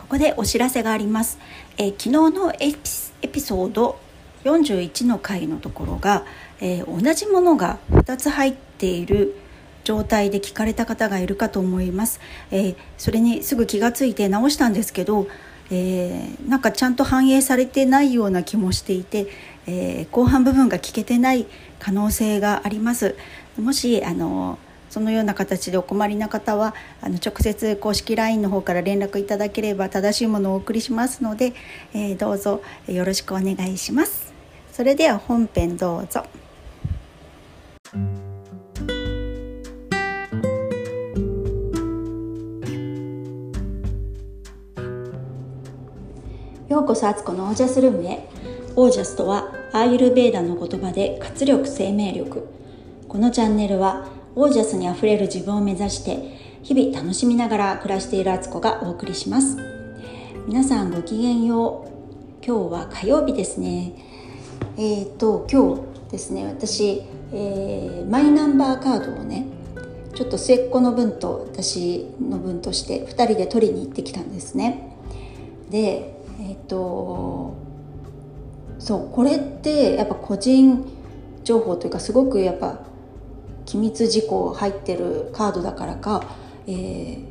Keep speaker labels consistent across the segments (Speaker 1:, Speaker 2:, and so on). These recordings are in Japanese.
Speaker 1: ここでお知らせがあります、えー、昨日のエピソード41の回のところが、えー、同じものが2つ入っている状態で聞かれた方がいるかと思います、えー、それにすぐ気がついて直したんですけど、えー、なんかちゃんと反映されてないような気もしていて、え後半部分が聞けてない可能性があります。もしあのそのような形でお困りな方はあの直接公式 LINE の方から連絡いただければ正しいものをお送りしますので、えー、どうぞよろしくお願いします。それでは本編どうぞ。ようこそアツコのオージャスルームへ。オージャスとはアーユルベーダの言葉で活力生命力。このチャンネルはオージャスにあふれる自分を目指して日々楽しみながら暮らしているあつこがお送りします。皆さんごきげんよう。今日は火曜日ですね。えっ、ー、と今日ですね。私、えー、マイナンバーカードをねちょっと末っ子の分と私の分として2人で取りに行ってきたんですね。でえっ、ー、とそうこれってやっぱ個人情報というかすごくやっぱ機密事項入ってるカードだからか、えー、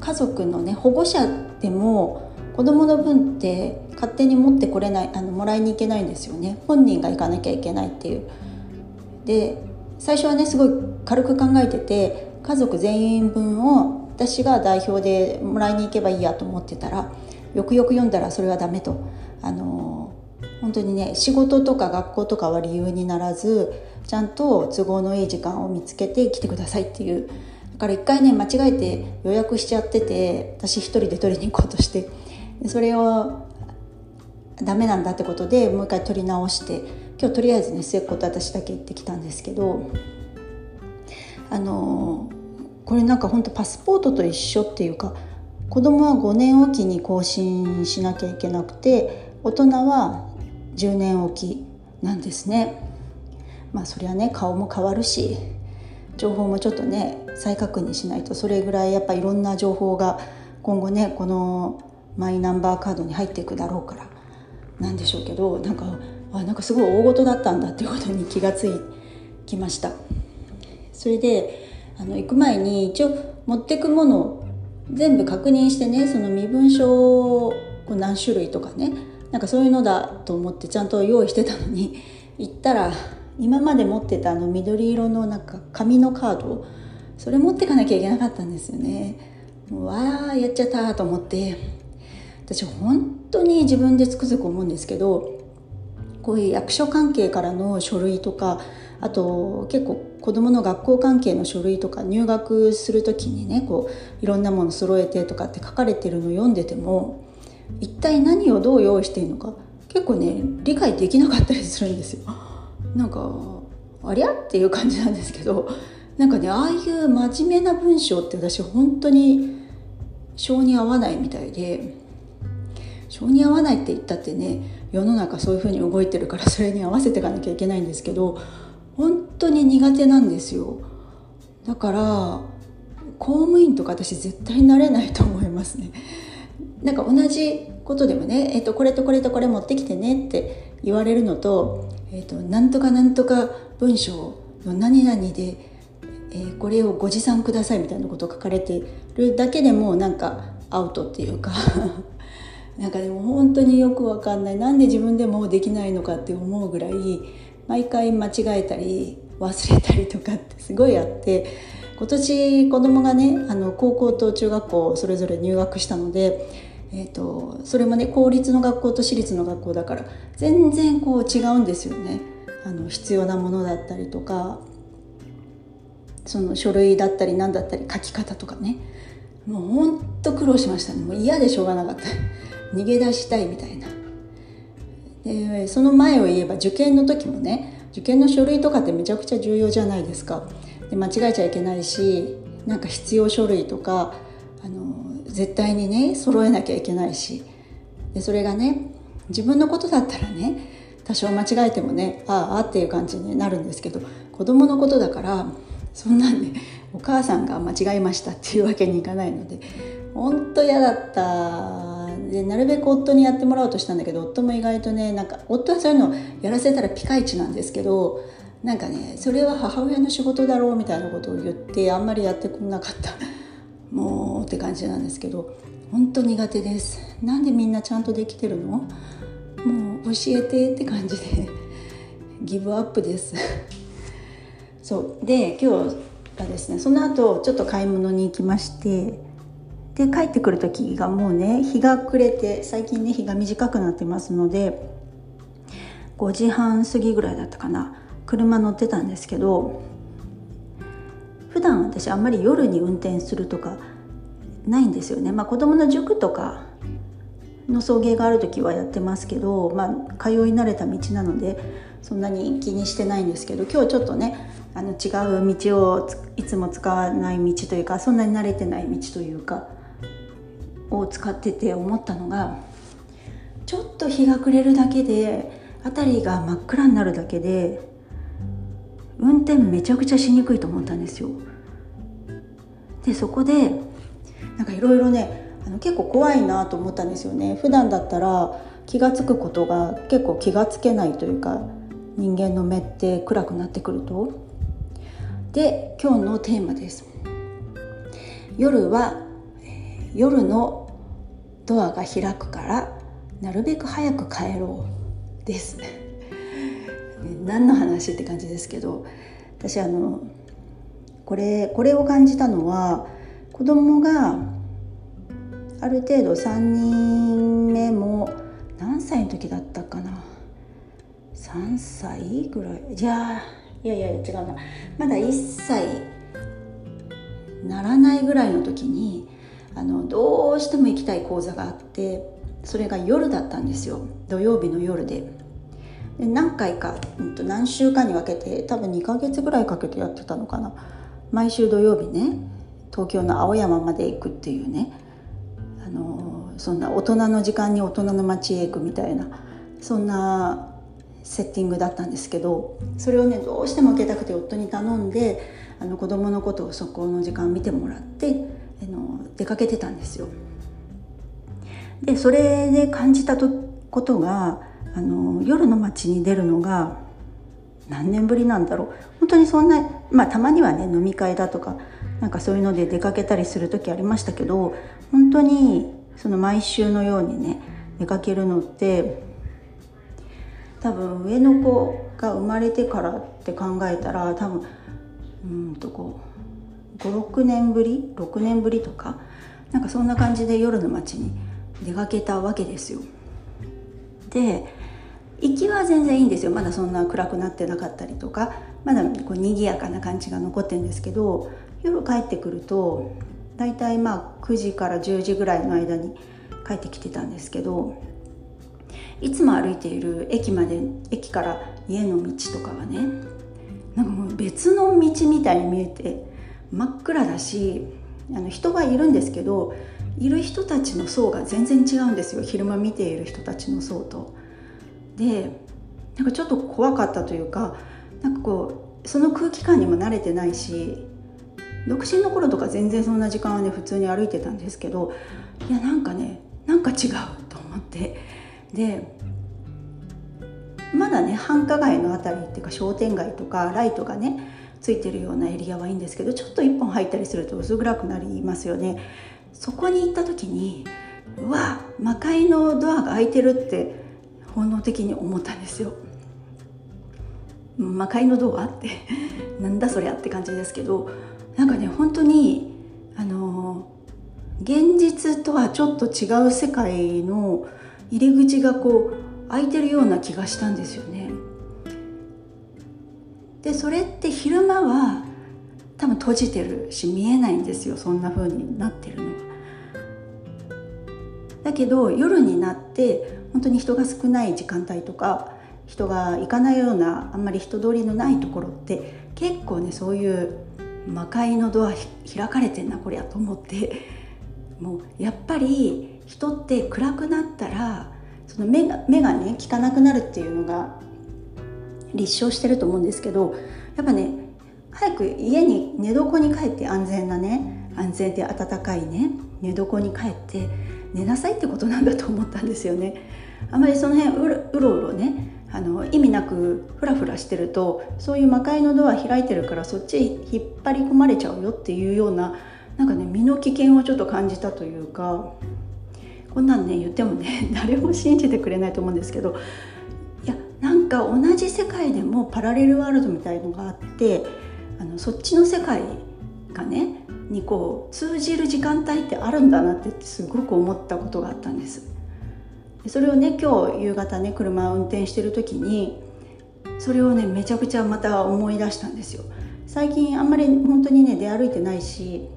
Speaker 1: 家族のね保護者でも子供の分って勝手に持ってこれないあのもらいに行けないんですよね本人が行かなきゃいけないっていう。で最初はねすごい軽く考えてて家族全員分を私が代表でもらいに行けばいいやと思ってたらよくよく読んだらそれはダメと。あの本当にね仕事とか学校とかは理由にならずちゃんと都合のいい時間を見つけて来てくださいっていう。だから一回ね間違えて予約しちゃってて私一人で取りに行こうとして。それをダメなんだってことでもう一回取り直して。今日とりあえずね末っ子と私だけ行ってきたんですけど。あのこれなんかほんとパスポートと一緒っていうか子供は5年おきに更新しなきゃいけなくて大人は10年おきなんですね。まあそりゃね顔も変わるし情報もちょっとね再確認しないとそれぐらいやっぱいろんな情報が今後ねこのマイナンバーカードに入っていくだろうからなんでしょうけどなんかあなんかすごい大事だったんだっていうことに気がつきました。それであの行く前に一応持ってくもの全部確認してねその身分証を何種類とかねなんかそういうのだと思ってちゃんと用意してたのに行ったら今まで持ってたあの緑色のなんか紙のカードそれ持ってかなきゃいけなかったんですよねうわあやっちゃったと思って私本当に自分でつくづく思うんですけどこういう役所関係からの書類とかあと結構子どもの学校関係の書類とか入学する時にねこういろんなもの揃えてとかって書かれてるの読んでても一体何をどう用意していいのか結構ね理解できなかったりするんですよ。なんかありゃっていう感じなんですけどなんかねああいう真面目な文章って私本当に性に合わないみたいで性に合わないって言ったってね世の中そういうふうに動いてるからそれに合わせていかなきゃいけないんですけど本当に苦手なんですよ。だから公務員とか私絶対なれないと思いますね。なんか同じことでもね、えっと、これとこれとこれ持ってきてねって言われるのとえーと、なんとかなんとか文章の何々で、えー、これをご持参くださいみたいなことを書かれてるだけでもなんかアウトっていうか なんかでも本当によくわかんない。なんで自分でもできないのかって思うぐらい毎回間違えたり忘れたりとかってすごいあって今年子供がねあの高校と中学校それぞれ入学したのでえーと、それもね公立の学校と私立の学校だから全然こう違うんですよね。あの必要なものだったりとかその書類だったり何だったり書き方とかね。もうほんと苦労しましたね。もう嫌でしょうがなかった。逃げ出したいみたいな。でその前を言えば受験の時もね受験の書類とかってめちゃくちゃ重要じゃないですか。で間違えちゃいけないしなんか必要書類とかあの絶対にね揃えなきゃいけないし。でそれがね自分のことだったらね多少間違えてもねああっていう感じになるんですけど子供のことだからそんなんねお母さんが間違えましたっていうわけにいかないので本当嫌だった。でなるべく夫にやってもらおうとしたんだけど夫も意外とねなんか夫はそういうのやらせたらピカイチなんですけどなんかねそれは母親の仕事だろうみたいなことを言ってあんまりやってくれなかった。もうって感じなんですけど本当苦手です。なんでみんなちゃんとできてるの？もう教えてって感じで。ギブアップです。そう。で今日がですねその後ちょっと買い物に行きましてで帰ってくる時がもうね日が暮れて最近ね日が短くなってますので5時半過ぎぐらいだったかな。車乗ってたんですけど普段私あんまり夜に運転するとかないんですよね。まあ、子供の塾とかの送迎がある時はやってますけど、まあ、通い慣れた道なのでそんなに気にしてないんですけど今日ちょっとねあの違う道をいつも使わない道というかそんなに慣れてない道というかを使ってて思ったのがちょっと日が暮れるだけで辺りが真っ暗になるだけで運転めちゃくちゃしにくいと思ったんですよ。でそこでなんかいろいろねあの結構怖いなと思ったんですよね。普段だったら気が付くことが結構気がつけないというか人間の目って暗くなってくると。で今日のテーマです。夜は夜のドアが開くからなるべく早く帰ろうです。何の話って感じですけど私あのこれこれを感じたのは子供がある程度3人目も何歳の時だったかな。3歳ぐらい。じゃあいやいや違うな。まだ1歳ならないぐらいの時にあのどうしても行きたい講座があってそれが夜だったんですよ。土曜日の夜で。で何回か、うん、と何週間に分けて多分2ヶ月ぐらいかけてやってたのかな毎週土曜日ね東京の青山まで行くっていうねあのそんな大人の時間に大人の街へ行くみたいなそんなセッティングだったんですけどそれをねどうしても受けたくて夫に頼んであの子供のことをそこの時間見てもらってあの出かけてたんですよ。でそれで感じたことがあの夜の街に出るのが何年ぶりなんだろう本当にそんなまあたまにはね飲み会だとかなんかそういうので出かけたりする時ありましたけど本当にその毎週のようにね出かけるのって多分上の子が生まれてからって考えたら多分うんとこう56年ぶり6年ぶりとかなんかそんな感じで夜の街に出かけたわけですよ。で行きは全然いいんですよ。まだそんな暗くなってなかったりとか。まだこう賑やかな感じが残ってるんですけど夜帰ってくると大体まあ9時から10時ぐらいの間に帰ってきてたんですけどいつも歩いている駅まで駅から家の道とかはねなんかもう別の道みたいに見えて真っ暗だしあの人はいるんですけどいる人たちの層が全然違うんですよ。昼間見ている人たちの層と。でなんかちょっと怖かったというかなんかこうその空気感にも慣れてないし独身の頃とか全然そんな時間はね普通に歩いてたんですけどいやなんかねなんか違うと思ってでまだね繁華街の辺りっていうか商店街とかライトがねついてるようなエリアはいいんですけどちょっと一本入ったりすると薄暗くなりますよね。そこに行った時にうわ魔界のドアが開いてるって本能的に思ったんですよ魔界のドアって なんだそりゃって感じですけどなんかね本当にあの現実とはちょっと違う世界の入り口がこう開いてるような気がしたんですよね。でそれって昼間は多分閉じてるし見えないんですよそんな風になってるのは。だけど夜になって本当に人が少ない時間帯とか人が行かないようなあんまり人通りのないところって結構ねそういう魔界のドア開かれてんなこりゃと思って もうやっぱり人って暗くなったらその目が目がね効かなくなるっていうのが立証してると思うんですけどやっぱね早く家に寝床に帰って安全なね安全で暖かいね寝床に帰って寝なさいってことなんだと思ったんですよね。あまりその辺うろうろうろねあの意味なくフラフラしてるとそういう魔界のドア開いてるからそっち引っ張り込まれちゃうよっていうようななんかね身の危険をちょっと感じたというかこんなんね言ってもね 誰も信じてくれないと思うんですけどいやなんか同じ世界でもパラレルワールドみたいのがあってあのそっちの世界がねにこう通じる時間帯ってあるんだなってすごく思ったことがあったんです。それをね今日夕方ね車を運転してる時にそれをねめちゃくちゃまた思い出したんですよ。最近あんまり本当にね出歩いてないし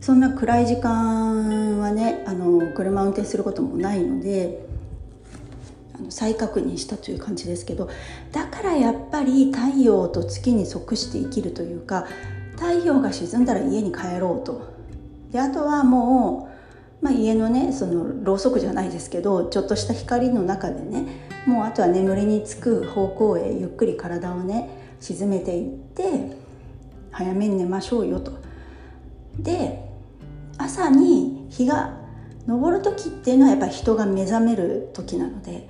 Speaker 1: そんな暗い時間はねあの車運転することもないのであの再確認したという感じですけどだからやっぱり太陽と月に即して生きるというか太陽が沈んだら家に帰ろうと。であとはもうまあ、家のねそのろうそくじゃないですけどちょっとした光の中でねもうあとは眠りにつく方向へゆっくり体をね沈めていって早めに寝ましょうよと。で朝に日が昇る時っていうのはやっぱ人が目覚める時なのでやっ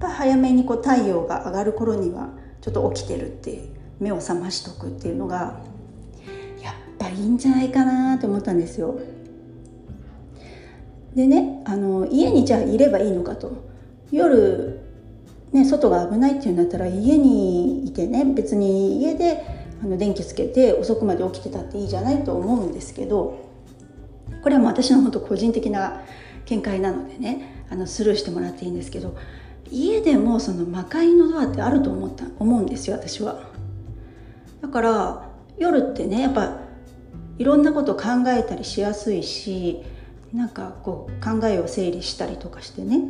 Speaker 1: ぱ早めにこう太陽が上がる頃にはちょっと起きてるって目を覚ましとくっていうのがやっぱいいんじゃないかなと思ったんですよ。でねあの家にじゃあいればいいのかと夜、ね、外が危ないっていうんだったら家にいてね別に家であの電気つけて遅くまで起きてたっていいじゃないと思うんですけどこれはもう私の本当個人的な見解なのでねあのスルーしてもらっていいんですけど家でもその魔界のドアってあると思った思うんですよ私は。だから夜ってねやっぱいろんなこと考えたりしやすいしなんかこう考えを整理したりとかしてね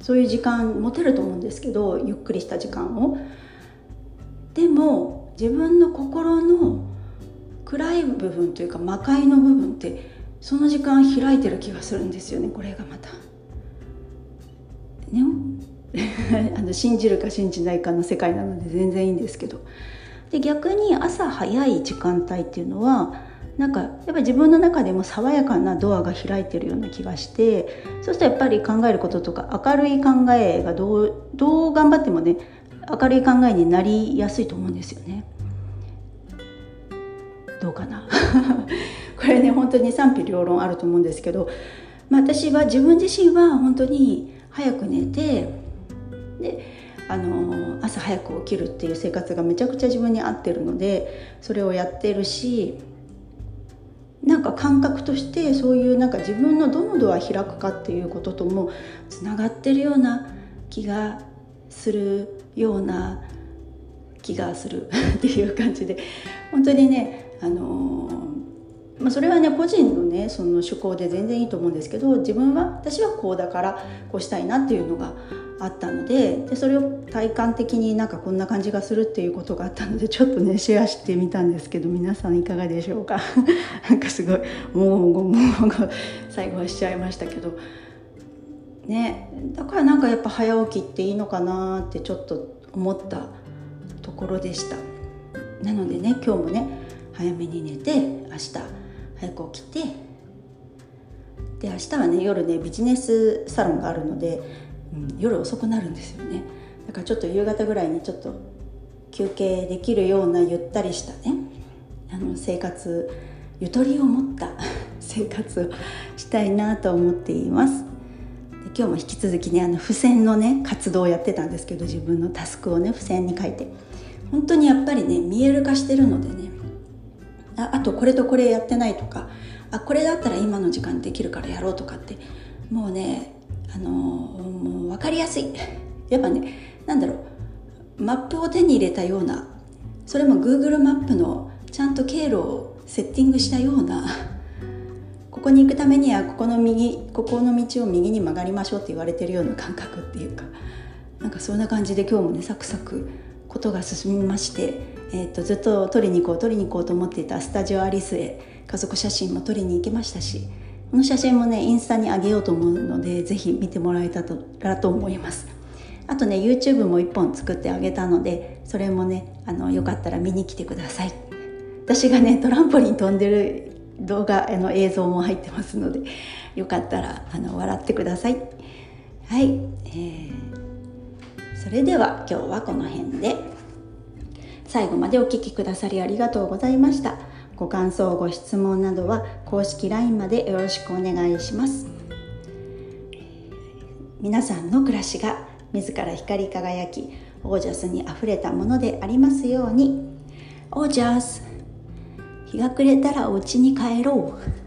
Speaker 1: そういう時間持てると思うんですけどゆっくりした時間を。でも自分の心の暗い部分というか魔界の部分ってその時間開いてる気がするんですよねこれがまた。ね？あの信じるか信じないかの世界なので全然いいんですけどで逆に朝早い時間帯っていうのはなんかやっぱり自分の中でも爽やかなドアが開いてるような気がしてそうするとやっぱり考えることとか明るい考えがどうどう頑張ってもね明るい考えになりやすいと思うんですよね。どうかな？これね本当に賛否両論あると思うんですけど、まあ、私は自分自身は本当に早く寝てであの朝早く起きるっていう生活がめちゃくちゃ自分に合ってるのでそれをやってるしなんか感覚としてそういうなんか自分のどのドア開くかっていうことともつながってるような気がするような気がする っていう感じで。本当にねあのまあ、それはね個人のねその趣向で全然いいと思うんですけど自分は私はこうだからこうしたいなっていうのがあったのででそれを体感的になんかこんな感じがするっていうことがあったのでちょっとねシェアしてみたんですけど皆さんいかがでしょうか？なんかすごいもうもう最後はしちゃいましたけど。ねだからなんかやっぱ早起きっていいのかなってちょっと思ったところでした。なのでね今日もね早めに寝て明日早く起きてで明日はね夜ねビジネスサロンがあるのでうん、夜遅くなるんですよね。だからちょっと夕方ぐらいにちょっと休憩できるようなゆったりしたねあの生活ゆとりを持った 生活をしたいなと思っています。で今日も引き続きねあの付箋のね活動をやってたんですけど自分のタスクをね付箋に書いて。本当にやっぱりね見える化してるのでねああとこれとこれやってないとかあこれだったら今の時間できるからやろうとかってもうねあのもう分かりやすい。やっぱねなんだろうマップを手に入れたようなそれも Google マップのちゃんと経路をセッティングしたようなここに行くためにはここの右ここの道を右に曲がりましょうって言われてるような感覚っていうかなんかそんな感じで今日もねサクサクことが進みまして、えーと、とずっと撮りに行こう撮りに行こうと思っていたスタジオアリスへ家族写真も撮りに行きましたしこの写真もねインスタに上げようと思うのでぜひ見てもらえたらと思います。あとね YouTube も1本作ってあげたのでそれもねあのよかったら見に来てください。私がねトランポリン飛んでる動画の映像も入ってますのでよかったらあの笑ってください。はい、えー、それでは今日はこの辺で。最後までお聴きくださりありがとうございました。ご感想ご質問などは公式 LINE までよろしくお願いします。皆さんの暮らしが自ら光り輝きオージャスにあふれたものでありますように。オージャス日が暮れたらお家に帰ろう。